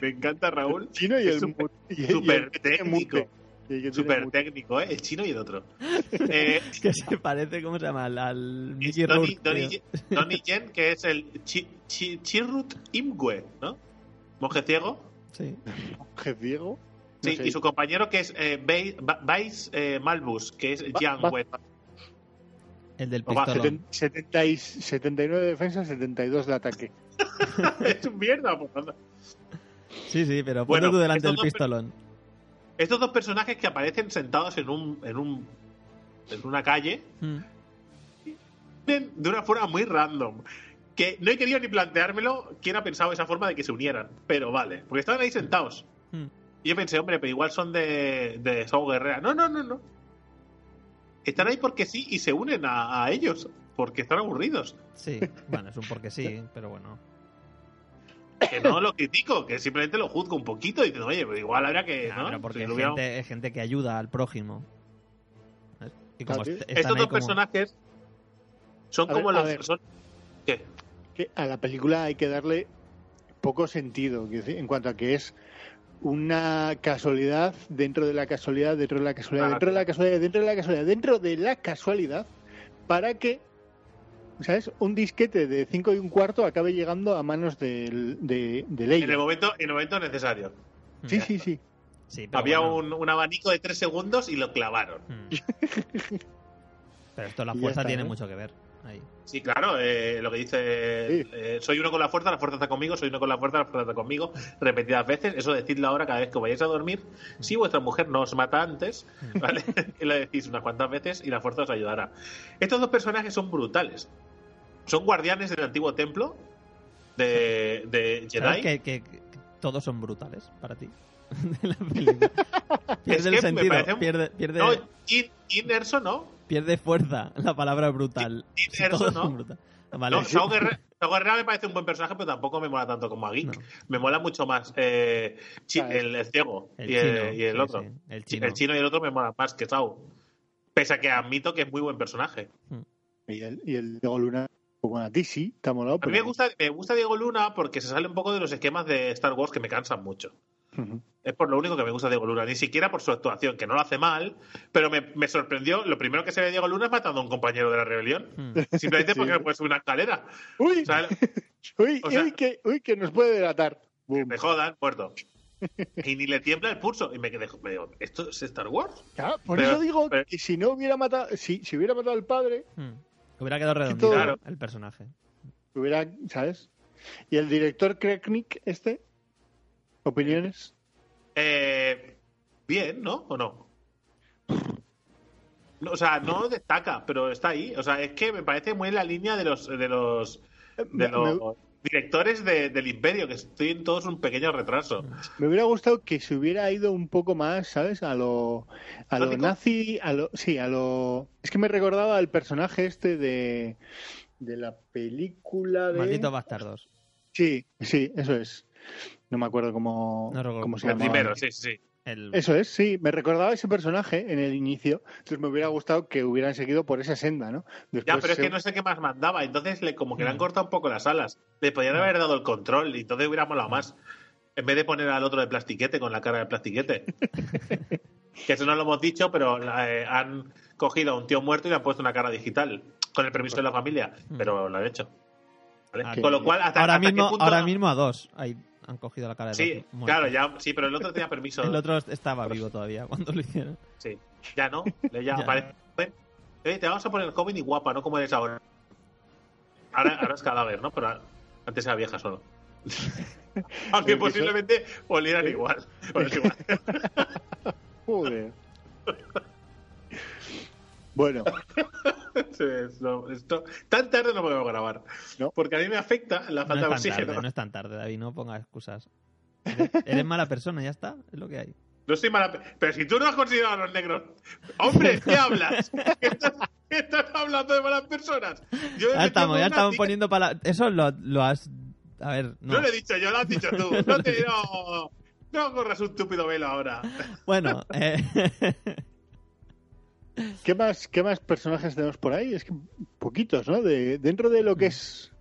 Me encanta Raúl. Chino y el, mu- y el- y el técnico. mute. Y el que tiene Súper técnico, ¿eh? El chino y el otro. Eh, Que se parece, ¿cómo se llama? Al, Mickey Donnie, Rourke. Donnie, tío. Donnie Yen, que es el Chi- Chi- Chirrut Imgue, ¿no? Monje ciego. Sí. Monje ciego. Sí, No sé. y su compañero que es eh, Bais eh, Malbus, que es Jiang Wei. El del pistolón. Seten- 70 y- 79 de defensa, 72 de ataque. es un mierda. por tanto. Sí, sí, pero Bueno, ponte tú delante del pistolón. Estos dos personajes que aparecen sentados en un, en un en una calle Mm. vienen de una forma muy random. Que no he querido ni planteármelo quién ha pensado esa forma de que se unieran. Pero vale, porque estaban ahí sentados. Mm. Y yo pensé, hombre, pero igual son de, de Sao Guerrera. No, no, no, no. Están ahí porque sí y se unen a, a ellos. Porque están aburridos. Sí, bueno, es un porque sí, pero bueno. Que no lo critico, que simplemente lo juzgo un poquito y diciendo, oye, pero igual habría que. ¿no? pero porque Si es hubiera- gente, es gente que ayuda al prójimo. ¿Sabes? Y como sí. est- están Estos dos como- personajes son A como ver, los. ver. Son, ¿Qué? Que a la película hay que darle poco sentido, en cuanto a que es una casualidad dentro de la casualidad, dentro de la casualidad, Claro. dentro de la casualidad, dentro de la casualidad, dentro de la casualidad, para que, ¿sabes? Un disquete de 5 y un cuarto acabe llegando a manos del- de, de En el momento, en el momento necesario. Sí, sí, sí. Sí, pero Había bueno. un, un abanico de tres segundos y lo clavaron. Mm. Pero esto la fuerza está, tiene mucho que ver. Ahí. Sí, claro, eh, lo que dice, Sí. eh, soy uno con la fuerza, la fuerza está conmigo, soy uno con la fuerza, la fuerza está conmigo, repetidas veces, eso decidlo ahora cada vez que vayáis a dormir, si vuestra mujer no os mata antes, ¿vale? lo decís unas cuantas veces y la fuerza os ayudará. Estos dos personajes son brutales, son guardianes del antiguo templo de, de ¿Sabes Jedi. que, que- que todos son brutales para ti? De la película. Pierde Es el sentido, pierde, pierde, No, Jin, Jin Erso no, pierde fuerza la palabra brutal. Todos no. brutales. Vale. No, Sao Guerrera, me parece un buen personaje, pero tampoco me mola tanto como a Geek. No. Me mola mucho más eh, Chi- el, el ciego El y el, chino, y el sí, otro. sí, el Chi- chino. el chino y el otro me mola más que Sao. Pese a que admito que es muy buen personaje. Y el, y el Diego Luna, bueno, a ti sí, te ha molado. A mí me gusta, me gusta Diego Luna porque se sale un poco de los esquemas de Star Wars que me cansan mucho. Es por lo único que me gusta Diego Luna, ni siquiera por su actuación, que no lo hace mal, pero me, me sorprendió. Lo primero que se ve de Diego Luna es matando a un compañero de la rebelión. Mm. Simplemente Sí. porque no puede subir una escalera. Uy, O sea, uy, o sea- uy, que, uy, que nos puede delatar. Me jodan, muerto. Y ni le tiembla el pulso. Y me quedé, me digo, ¿esto es Star Wars? Claro, por Pero- eso digo pero- que si no hubiera matado, si, si hubiera matado al padre, Mm. Hubiera quedado redondito Claro. el personaje. hubiera, ¿sabes? Y el director Kreknik, este, opiniones. Eh, bien, ¿no? ¿O no? No, O sea, no destaca, pero está ahí. O sea, es que me parece muy en la línea de los de los, de Me, los me- directores de- del Imperio, que estoy en todos un pequeño retraso. me hubiera gustado que se hubiera ido un poco más, ¿sabes? A lo, a lo nazi, a lo, sí, a lo. Es que me recordaba al personaje este de, de la película de. Malditos bastardos. Sí, sí, eso es. No me acuerdo cómo, No recuerdo. cómo se El llamaba. primero, sí, sí. sí. El... Eso es, sí, me recordaba ese personaje en el inicio, entonces me hubiera gustado que hubieran seguido por esa senda, ¿no? Ya, pero es se- que no sé qué más mandaba. Entonces, le, como que le han Mm. cortado un poco las alas. Le podían haber dado el control y entonces hubiera molado más. En vez de poner al otro de plastiquete con la cara de plastiquete. que eso no lo hemos dicho, pero eh, han cogido a un tío muerto y le han puesto una cara digital. Con el permiso de la familia. Mm. Pero lo han hecho. ¿Vale? Ah, Con lo cual, hasta, ahora, hasta qué mismo, punto- ahora mismo a dos ahí han cogido la cara de Sí, claro, ya, sí, pero el otro tenía permiso. El otro estaba vivo todavía cuando lo hicieron. Sí, ya no. Le ya Ya. aparece. Eh, te vamos a poner joven y guapa, no como eres ahora. Ahora, ahora es cadáver, ¿no? Pero antes era vieja solo. Aunque Pero que eso- posiblemente olieran igual. Olieran igual. Joder. Bueno, Sí, no, esto, tan tarde no podemos grabar. No. Porque a mí me afecta la No falta de oxígeno. tarde, no es tan tarde, David, no pongas excusas. Eres, eres mala persona, ya está, es lo que hay. No soy mala. pe- Pero si tú no has considerado a los negros. ¡Hombre! ¿Qué hablas? ¿Qué estás, qué estás hablando de malas personas? Yo Ya estamos, ya estamos tía- poniendo para... Eso lo, lo has... A ver, no. No lo he dicho yo, lo has dicho tú. No te no, no corras un estúpido velo ahora. Bueno, eh... ¿qué más, ¿qué más personajes tenemos por ahí? Es que poquitos, ¿no? De, dentro de lo que es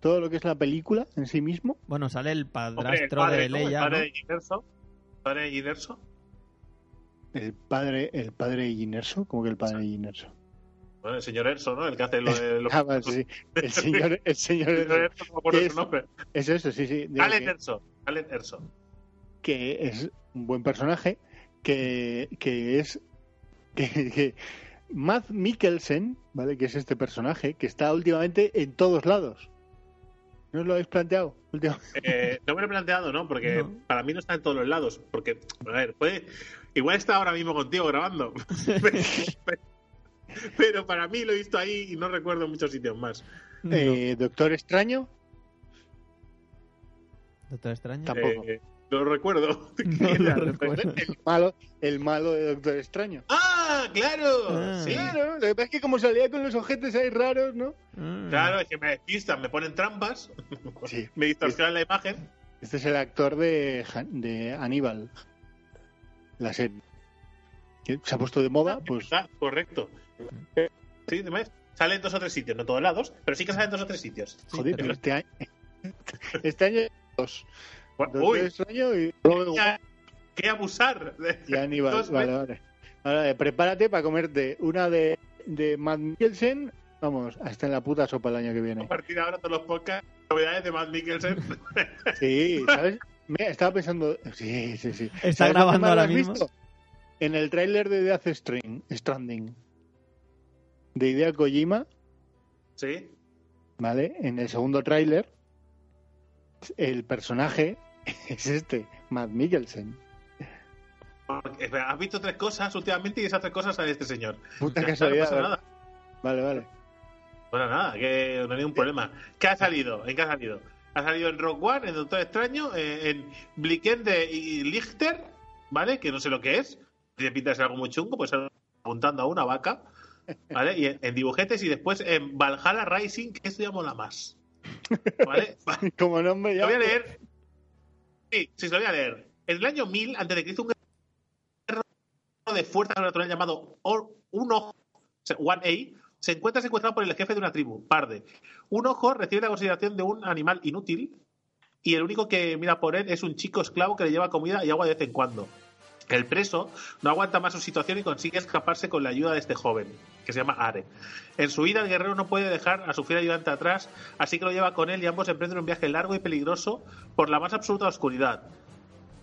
todo lo que es la película en sí mismo. bueno, sale el Hombre, el padrastro padre, de ¿no? El Leia, padre ¿no? de Ginerso. El padre de Ginerso. El padre, el padre Inerso, como que el padre Inerso. Bueno, el señor Erso, ¿no? El que hace lo de los... Ah, vale, sí. El señor, el señor El señor Erso. No me acuerdo ¿Qué su es? nombre. Es eso, sí, sí. Allen que, Erso. Allen Erso. que es un buen personaje, que, que es que, que Matt Mikkelsen, ¿vale? Que es este personaje, que está últimamente en todos lados. ¿No os lo habéis planteado? Últimamente. Eh, no me lo he planteado, ¿no? Porque No. para mí no está en todos los lados. Porque, a ver, puede. Igual está ahora mismo contigo grabando. pero, pero para mí lo he visto ahí y no recuerdo muchos sitios más. No. Eh, Doctor Extraño, Doctor Extraño. Tampoco. Eh, no lo recuerdo. No lo recuerdo. el malo, el malo de Doctor Extraño. ¡Ah! ¡Claro! Ah. Sí. Claro, lo que pasa es que como salía con los ojetes ahí raros, ¿no? Ah. Claro, es que me despistan, me ponen trampas, Sí. me distorsionan la imagen. Este es el actor de, Han- de Aníbal, la serie. Que se ha puesto de moda, pues Ah, correcto. Sí. Sale en dos o tres sitios, no todos lados, pero sí que sale en dos o tres sitios. Joder, pero- pero este año, este año dos. Bueno, Uy, Extraño y, luego- qué, abusar. y Aníbal. Vale, vale. Vale, prepárate para comerte una de, de Matt Mikkelsen, vamos, hasta en la puta sopa el año que A viene. partir de ahora todos los podcasts, novedades de Matt Mikkelsen. Sí, ¿sabes? Me estaba pensando, sí, sí, sí. Está ¿Sabes dónde grabando ahora has mismo. visto? En el tráiler de Death Stranding, Stranding de Idea Kojima, sí. ¿vale? En el segundo tráiler, el personaje es este, Matt Mikkelsen. Has visto tres cosas últimamente y esas tres cosas sale este señor. Puta Ya está, casualidad. No pasa ¿verdad? nada. Vale, vale. Bueno, nada, que no hay ningún problema. ¿Qué ha salido? ¿En qué ha salido? Ha salido en Rock One, en Doctor Extraño, eh, en Blickende y Lichter, ¿vale? Que no sé lo que es. Tiene pinta de ser algo muy chungo, pues apuntando a una vaca, ¿vale? Y en, en dibujetes y después en Valhalla Rising, que esto ya mola más. ¿Vale? Como nombre ya. Lo voy a leer. Sí, sí, se lo voy a leer. En el año 1000, antes de Cristo, un de fuerza natural llamado One A, se encuentra secuestrado por el jefe de una tribu, Parde. Un Ojo recibe la consideración de un animal inútil y el único que mira por él es un chico esclavo que le lleva comida y agua de vez en cuando. El preso no aguanta más su situación y consigue escaparse con la ayuda de este joven, que se llama Are. En su vida, el guerrero no puede dejar a su fiel ayudante atrás, así que lo lleva con él y ambos emprenden un viaje largo y peligroso por la más absoluta oscuridad.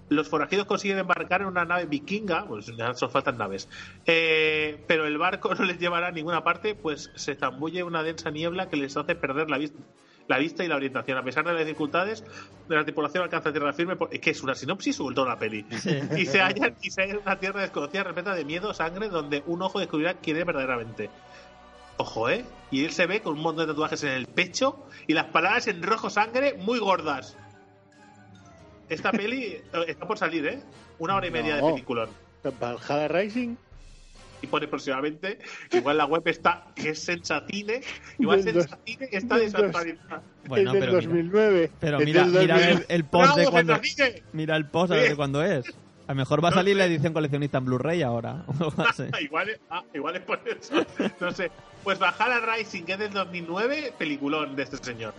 Los forajidos consiguen embarcar en una nave vikinga, pues ya solo faltan naves, eh, pero el barco no les llevará a ninguna parte, pues se zambulle una densa niebla que les hace perder la vista. La vista y la orientación. A pesar de las dificultades, de la tripulación alcanza tierra firme. por- ¿Qué es una sinopsis o toda la peli? Sí. y se hallan y se hallan en una tierra desconocida repleta de miedo, sangre, donde un ojo descubrirá quién es verdaderamente. Ojo, ¿eh? Y él se ve con un montón de tatuajes en el pecho y las palabras en rojo sangre muy gordas. Esta peli eh, está por salir, ¿eh? Una hora y media No. de película. Valhalla Rising. Y pone próximamente. Igual la web está que es Sensacine. Igual Del dos- Sensacine está dos- desactualizada. Bueno, es del pero mira, 2009. pero Es mira, del mira 2009. el, el post de ¡Bravo, cuando. Mira el post a ver de cuándo es. A lo mejor va a salir la edición coleccionista en Blu-ray ahora. así. igual, es, ah, igual es por eso. No sé. Pues Valhalla Rising, que es del 2009, peliculón de este señor.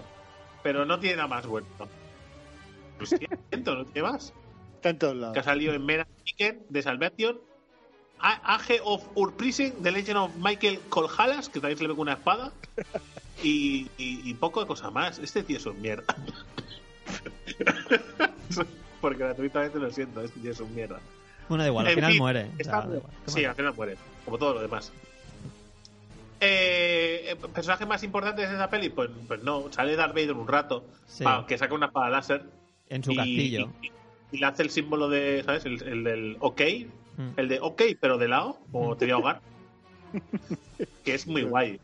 Pero no tiene nada más bueno. Lo siento, no tiene más. Está en todos lados. Que ha salido en Mera Chicken de Salvation. Age of Urprising, The Legend of Michael Colhalas, que también se le ve con una espada. Y, y, y poco de cosa más. Este tío es un mierda. Porque gratuitamente lo siento, este tío es un mierda. Bueno, da igual, al En final fin, muere. o está sea, da muy- igual. ¿Qué sí, al final muere, como todo lo demás. Eh, ¿Personaje más importante de esa peli? Pues, pues no, sale Darth Vader un rato, Sí. que saca una espada láser En su y, castillo. y- y le hace el símbolo de, ¿sabes? El, el del OK, Mm. el de OK, pero de lado, como te voy a ahogar. que es muy guay.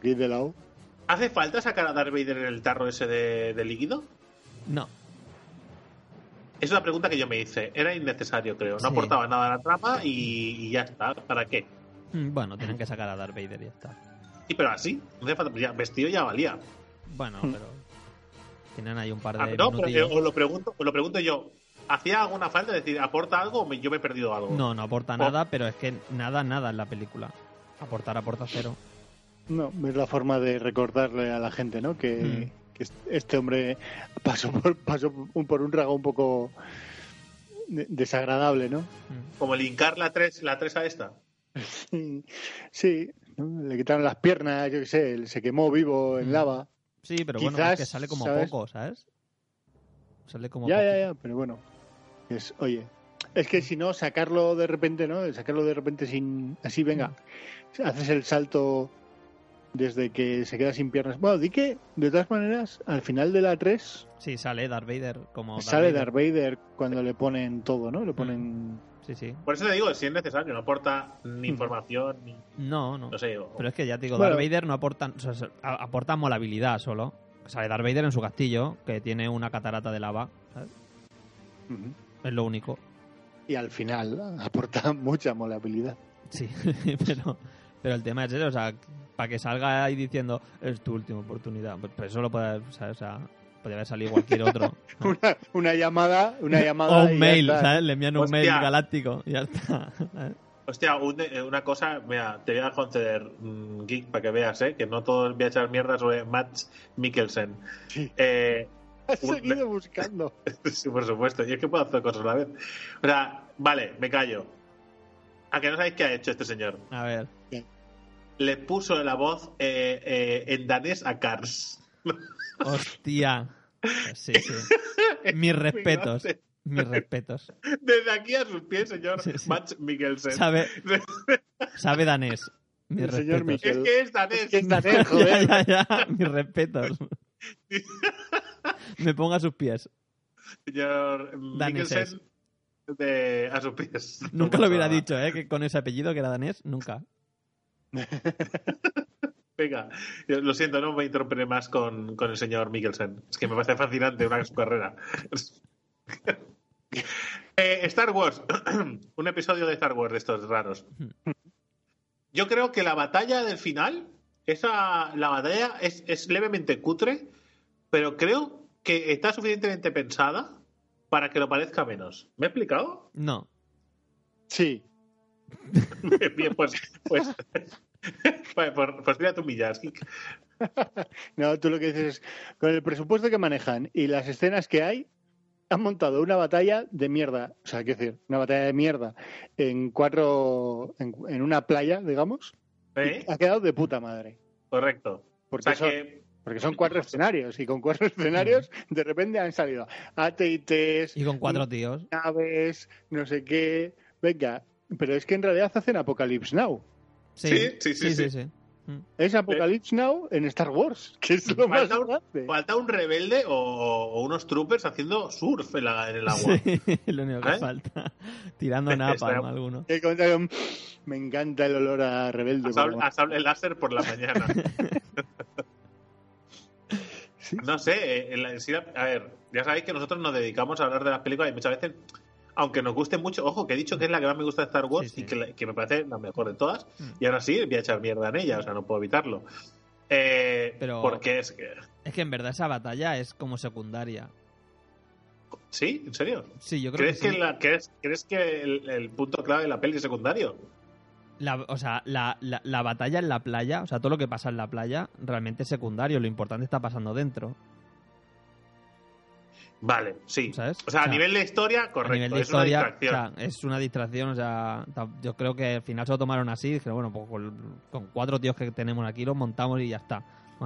Que es de lado. ¿Hace falta sacar a Darth Vader en el tarro ese de, de líquido? No. Es una pregunta que yo me hice. Era innecesario, creo. No Sí. aportaba nada a la trama y, y ya está. ¿Para qué? Mm, Bueno, tienen que sacar a Darth Vader y ya está. Sí, pero así. No hace falta. Ya, vestido ya valía. Bueno, Mm. pero. Tienen ahí un par de. Ah, no, pero os lo pregunto, os lo pregunto yo. ¿Hacía alguna falta? Es decir, ¿aporta algo o me- yo me he perdido algo? No, no aporta Oh. nada, pero es que nada, nada en la película. Aportar, aporta cero. No, es la forma de recordarle a la gente, ¿no? Que, Mm. que este hombre pasó por, pasó un- por un trago un poco de- desagradable, ¿no? Como linkar la 3, la 3 a esta. Sí, ¿no? le quitaron las piernas, yo qué sé, él se quemó vivo en Mm. lava. Sí, pero bueno, es que sale como ¿sabes? poco, ¿sabes? Sale como Ya, ya, ya, pero bueno. Es, oye, es que si no, sacarlo de repente, ¿no? Sacarlo de repente sin. Así, venga, haces el salto desde que se queda sin piernas. Bueno, di que, de todas maneras, al final de la 3 Sí, sale Darth Vader como Darth sale Vader. Darth Vader cuando le ponen todo, ¿no? Le ponen. Sí, sí. Por eso te digo, si es necesario, no aporta ni Mm. información, ni. No, no. No sé. o- Pero es que ya te digo, Bueno. Darth Vader no aporta, o sea, aporta molabilidad solo. Sale Darth Vader en su castillo, que tiene una catarata de lava. ¿sabes? Es lo único. Y al final aporta mucha molabilidad. Sí, pero, pero el tema es eso, o sea, para que salga ahí diciendo, es tu última oportunidad. Pues, eso lo puede, o sea, o sea, podría haber salido cualquier otro. Una, una llamada, una llamada. O y un ya mail, está. ¿sabes? Le envían un Hostia. mail galáctico y ya está. Hostia, un- eh, una cosa, mira, te voy a conceder, mm, Geek, para que veas, ¿eh? Que no todo voy a echar mierda sobre Matt Mikkelsen. Sí. Eh, Has un- seguido buscando. sí, por supuesto. Y es que puedo hacer cosas a la vez. O sea, vale, me callo. ¿A que no sabéis qué ha hecho este señor? A ver. Le puso la voz eh, eh, en danés a Cars. Hostia. Sí, sí. Mis respetos. Mis respetos. Desde aquí a sus pies, señor Sí, sí. Mikkelsen. Sabe, sabe danés. Mis señor respetos. Es que es danés. Es que es danés, ya, joder. ya, ya. Mis respetos. Me pongo a sus pies. Señor. Mikkelsen de, a sus pies. Nunca lo hubiera dicho, ¿eh? Que con ese apellido que era danés, nunca. Venga, lo siento, no me interrumpiré más con, con el señor Mikkelsen. Es que me parece fascinante una su carrera. Eh, Star Wars, un episodio de Star Wars de estos raros. Yo creo que la batalla del final, esa, la batalla es, es levemente cutre, pero creo que está suficientemente pensada para que lo parezca menos. ¿Me he explicado? No. Sí. Bien, pues, pues, pues, pues, pues tira tu millas. Geek. No, tú lo que dices es, con el presupuesto que manejan y las escenas que hay, han montado una batalla de mierda. O sea, quiero decir, una batalla de mierda en cuatro, en, en una playa, digamos. ¿Eh? Ha quedado de puta madre. Correcto. O Porque, sea son, que porque son cuatro escenarios y con cuatro escenarios de repente han salido AT&Ts, Y con cuatro tíos. naves, no sé qué. Venga, pero es que en realidad hacen Apocalypse Now. Sí, Sí, sí, sí, sí. sí. Mm. Es Apocalypse Now en Star Wars, que es lo más Falta un- grande. falta un rebelde o, o unos troopers haciendo surf en, la- en el agua. Sí, lo único que ¿Eh? falta. Tirando napalm alguno. Me encanta el olor a rebelde. A sable, a sable láser por la mañana. Sí. No sé, eh, en la- sí, a ver, ya sabéis que nosotros nos dedicamos a hablar de las películas y muchas veces, aunque nos guste mucho, ojo, que he dicho que es la que más me gusta de Star Wars Sí, sí. y que, me parece la mejor de todas, Mm. y ahora sí voy a echar mierda en ella, o sea, no puedo evitarlo. Eh, Pero- Porque es que... Es que en verdad esa batalla es como secundaria. ¿Sí? ¿En serio? Sí, yo creo ¿Crees que, que, sí. la, crees, ¿crees que el, el punto clave de la peli es secundario? La- o sea, la, la- la batalla en la playa, o sea, todo lo que pasa en la playa, realmente es secundario. Lo importante está pasando dentro. Vale, sí. ¿Sabes? O sea, O a sea, nivel de historia, correcto. a nivel de es historia, una distracción. o sea, es una distracción. O sea, yo creo que al final se lo tomaron así. Dijeron, bueno, pues con, con cuatro tíos que tenemos aquí los montamos y ya está.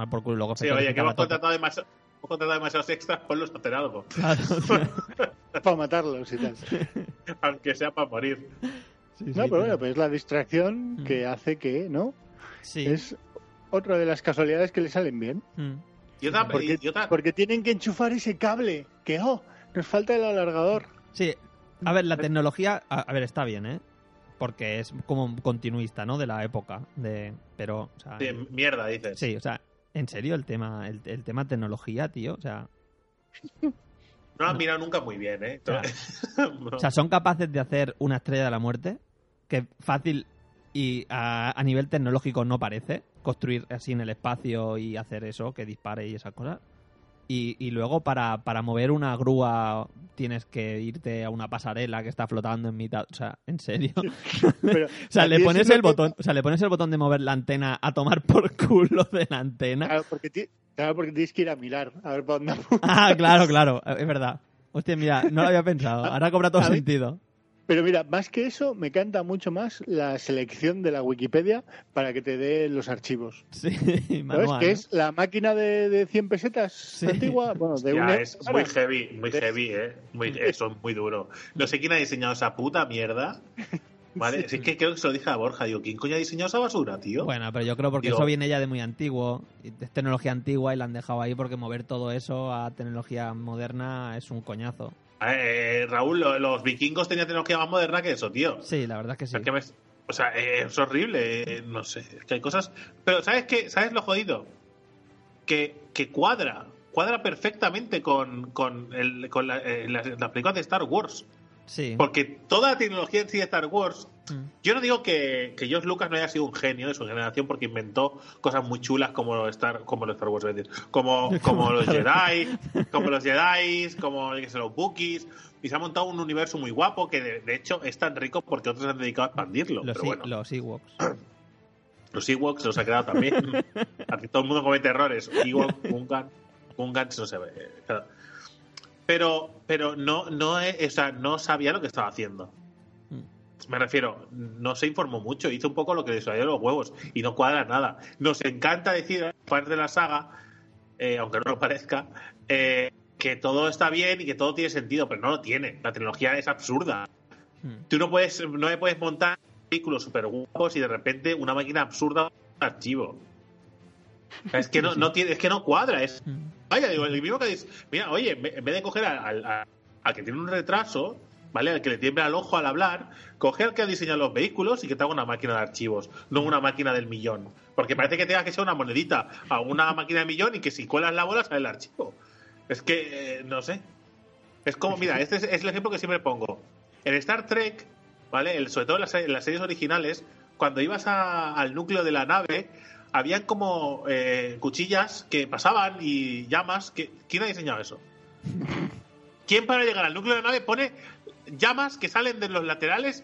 Por culo luego sí, oye, que hemos contratado, demasiado, hemos contratado demasiados extras, ponlos a hacer algo. Claro, Para matarlos y tal. Aunque sea para morir. sí, sí, No, pero tío. bueno, pues es la distracción Mm. que hace que, ¿no? Sí. Es otra de las casualidades que le salen bien. Mm. Y otra, Porque, y otra- porque tienen que enchufar ese cable. Que, oh, nos falta el alargador. Sí, a ver, la tecnología, a, a ver, está bien, ¿eh? Porque es como continuista, ¿no? De la época. De, pero, o sea, sí, mierda, dices. sí, o sea, en serio, el tema, el, el tema tecnología, tío, o sea, No lo han mirado nunca muy bien, ¿eh? Claro. No. o sea, son capaces de hacer una estrella de la muerte que fácil y a, a nivel tecnológico no parece construir así en el espacio y hacer eso, que dispare y esas cosas. Y, y luego para, para mover una grúa tienes que irte a una pasarela que está flotando en mitad. O sea, en serio. Pero, O sea, le pones el que- botón, o sea, le pones el botón de mover la antena a tomar por culo de la antena. Claro porque, ti- claro, porque tienes que ir a mirar a ver para dónde. Ah, claro, claro, es verdad. Hostia, mira, no lo había pensado. Ahora cobra todo mí- sentido. Pero mira, más que eso, me canta mucho más la selección de la Wikipedia para que te dé los archivos. Sí, ¿Sabes? manual, Que ¿no? es la máquina de, de 100 pesetas Sí. antigua. Bueno, de Ya, un es muy heavy, muy heavy, ¿eh? Muy, eso es muy duro. No sé quién ha diseñado esa puta mierda. ¿Vale? Es que creo que se lo dije a Borja. Digo, ¿quién coño ha diseñado esa basura, tío? Bueno, pero yo creo porque Digo- eso viene ya de muy antiguo, es tecnología antigua y la han dejado ahí porque mover todo eso a tecnología moderna es un coñazo. Eh, Raúl, lo- los vikingos tenían tecnología más moderna que eso, tío. Sí, la verdad es que sí. Es que me- o sea, eh, es horrible. eh, no sé, es que hay cosas. Pero, ¿sabes qué? ¿Sabes lo jodido? Que, que cuadra. Cuadra perfectamente con, con, el, con la, las, las películas de Star Wars. Sí. Porque toda la tecnología en sí de Star Wars. Yo no digo que, que George Lucas no haya sido un genio de su generación porque inventó cosas muy chulas como Star, como los Star Wars, es decir, como, como los Jedi, como los Jedi, como los Bookies, y se ha montado un universo muy guapo que de, de hecho es tan rico porque otros se han dedicado a expandirlo. Los, pero bueno, los Ewoks. los Ewoks los ha creado también. Aquí todo el mundo comete errores. Ewok, Gungan, Gungan no se ve. claro. Pero, pero no, no, es- o sea, no sabía lo que estaba haciendo. Me refiero, no se informó mucho, hizo un poco lo que le salió de los huevos y no cuadra nada. Nos encanta decir, parte de la saga, eh, aunque no lo parezca, eh, que todo está bien y que todo tiene sentido, pero no lo tiene. La tecnología es absurda. Mm. Tú no puedes, no me puedes montar vehículos súper guapos y de repente una máquina absurda un archivo. Es que no, no tiene, es que no cuadra, es Mm. Vaya, digo, el mismo que dices, mira, oye, en vez en vez de coger al, al- al- al que tiene un retraso, ¿vale? Al que le tiembla el ojo al hablar, coge al que ha diseñado los vehículos y que te haga una máquina de archivos, no una máquina del millón. Porque parece que tenga que ser una monedita a una máquina de millón y que si cuelas la bola sale el archivo. Es que, eh, no sé. Es como, mira, este es, el ejemplo que siempre pongo. En Star Trek, ¿vale? El- sobre todo en las, series originales, cuando ibas al núcleo de la nave, habían como eh, cuchillas que pasaban y llamas. Que, ¿Quién ha diseñado eso? ¿Quién para llegar al núcleo de la nave pone llamas que salen de los laterales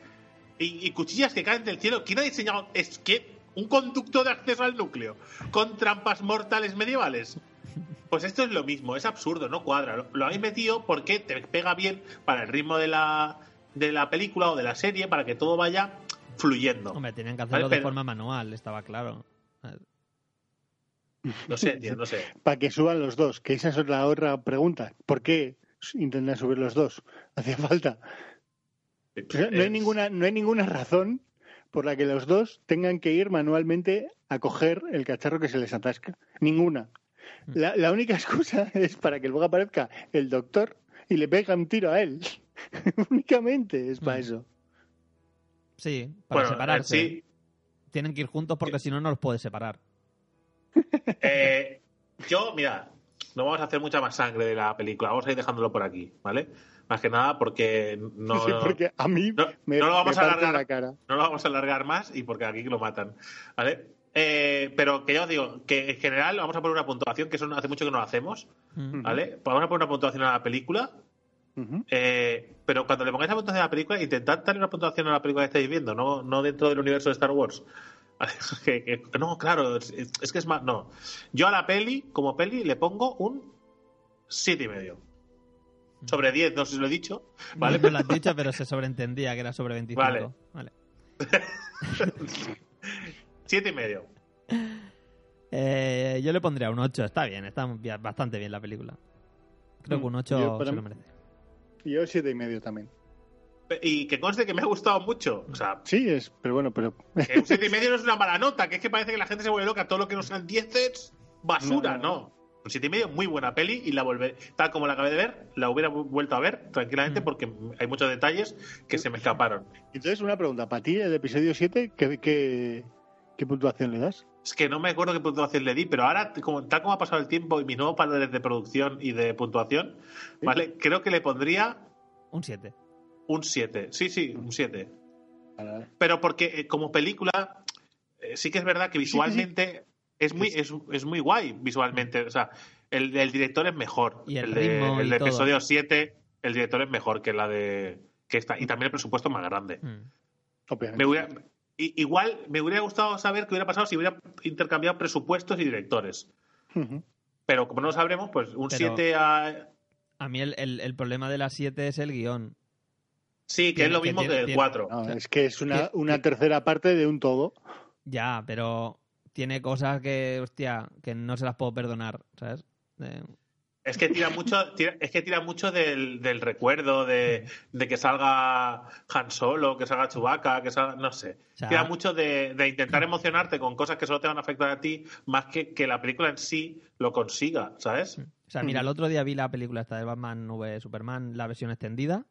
y, y cuchillas que caen del cielo? ¿Quién ha diseñado es que un conducto de acceso al núcleo con trampas mortales medievales? Pues esto es lo mismo, es absurdo, no cuadra. Lo, lo habéis metido porque te pega bien para el ritmo de la, de la película o de la serie, para que todo vaya fluyendo. Hombre, tenían que Vale, hacerlo de pero- forma manual, estaba claro. No sé, tío, no sé. Para que suban los dos, que esa es la otra pregunta. ¿Por qué intentan subir los dos? Hacía falta. No, hay ninguna, no hay ninguna razón por la que los dos tengan que ir manualmente a coger el cacharro que se les atasca. Ninguna. La, la única excusa es para que luego aparezca el doctor y le pega un tiro a él. Únicamente es para Mm. eso. Sí, para Bueno, separarse. sí, Tienen que ir juntos porque si no, no los puedes separar. Eh, yo, mira, no vamos a hacer mucha más sangre de la película, vamos a ir dejándolo por aquí, ¿vale? Más que nada porque no, Sí, porque a mí no- me, no lo vamos me a alargar. la cara. no lo vamos a alargar más y porque aquí lo matan, ¿vale? Eh, pero que ya os digo, que en general vamos a poner una puntuación, que eso no- hace mucho que no lo hacemos. ¿vale? Vamos a poner una puntuación a la película, eh, pero cuando le pongáis la puntuación a la película, intentad darle una puntuación a la película que estáis viendo, no, no dentro del universo de Star Wars. Que- que- no, claro, es, es que es más. No. Yo a la peli, como peli, le pongo un siete y medio. Sobre 10, no sé si lo he dicho. ¿Vale? No lo has dicho, pero se sobreentendía que era sobre 25. Vale. Vale. Siete y medio. Eh, yo le pondría un 8. Está bien, está bien- bastante bien la película. Creo que un 8 Yo, para se lo merece. Y yo siete y medio también. Y que conste que me ha gustado mucho. O sea, Sí, es, pero bueno, pero que un siete y medio no es una mala nota, que es que parece que la gente se vuelve loca. Todo lo que no sean 10 es basura, No, no. no. Un siete y medio, muy buena peli y la volver, tal como la acabé de ver, la hubiera vu- vuelto a ver tranquilamente Mm. porque hay muchos detalles que se me escaparon. Entonces, una pregunta. Para ti, el episodio 7, ¿qué, qué, qué puntuación le das? Es que no me acuerdo qué puntuación le di, pero ahora, como, tal como ha pasado el tiempo y mis nuevos paneles de producción y de puntuación, ¿vale? Creo que le pondría Un 7. Un 7. Sí, sí, un 7. Vale, vale. Pero porque eh, como película, eh, sí que es verdad que Sí, sí, sí. visualmente es muy es, es muy guay visualmente. O sea, el, el director es mejor. Y el de, ritmo el y de todo. episodio 7, el director es mejor que la de que esta. Y también el presupuesto es más grande. Mm. Me hubiera- igual me hubiera gustado saber qué hubiera pasado si hubiera intercambiado presupuestos y directores. Pero como no lo sabremos, pues un Pero- 7 a, A mí el, el- el problema de la 7 es el guion. Sí, que es lo Que mismo tiene- que el tiene- 4. No, O sea, es que es una, una tercera parte de un todo. Ya, pero tiene cosas que, hostia, que no se las puedo perdonar, ¿sabes? Eh, Es que tira mucho, tira- es que tira mucho del, del recuerdo de, de que salga Han Solo, que salga Chewbacca, que salga, no sé. O sea- tira mucho de, de intentar emocionarte con cosas que solo te van a afectar a ti, más que que la película en sí lo consiga, ¿sabes? O sea, mira, el otro día vi la película esta de Batman v Superman, la versión extendida.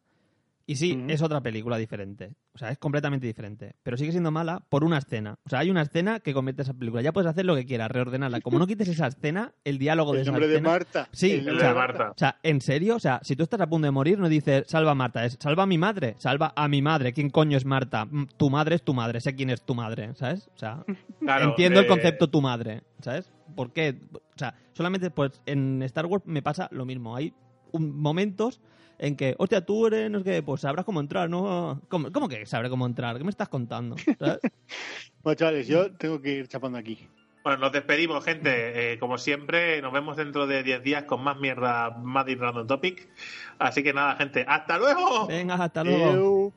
Y sí, es otra película diferente. O sea, es completamente diferente. Pero sigue siendo mala por una escena. O sea, hay una escena que convierte esa película. Ya puedes hacer lo que quieras, reordenarla. Como no quites esa escena, el diálogo de El esa nombre de. Marta. Sí, El nombre de o sea, Marta. O sea, ¿en serio? O sea, si tú estás a punto de morir, no dices salva a Marta, es salva a mi madre, salva a mi madre. ¿Quién coño es Marta? Mm, Tu madre es tu madre, sé quién es tu madre, ¿sabes? O sea, Claro, entiendo el eh, concepto tu madre, ¿sabes? ¿Por qué? O sea, solamente pues en Star Wars me pasa lo mismo. Hay un- momentos en que, hostia, tú eres, no sé qué, pues sabrás cómo entrar, ¿no? ¿Cómo, cómo que sabré cómo entrar? ¿Qué me estás contando? ¿Sabes? Bueno, chavales, yo tengo que ir chapando aquí. Bueno, nos despedimos, gente. Eh, como siempre, nos vemos dentro de 10 días con más mierda, más de Random Topic. Así que nada, gente, ¡hasta luego! Venga, hasta luego.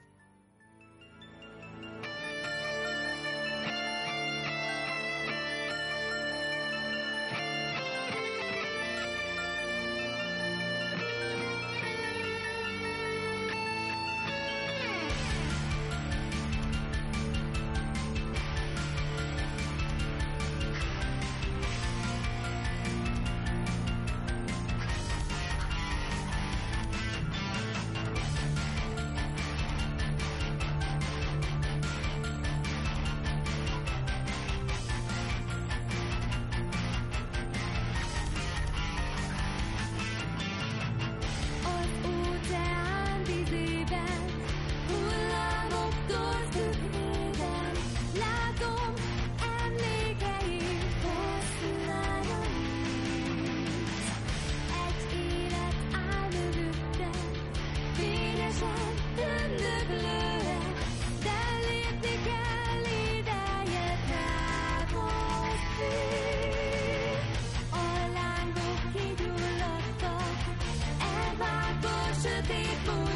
people.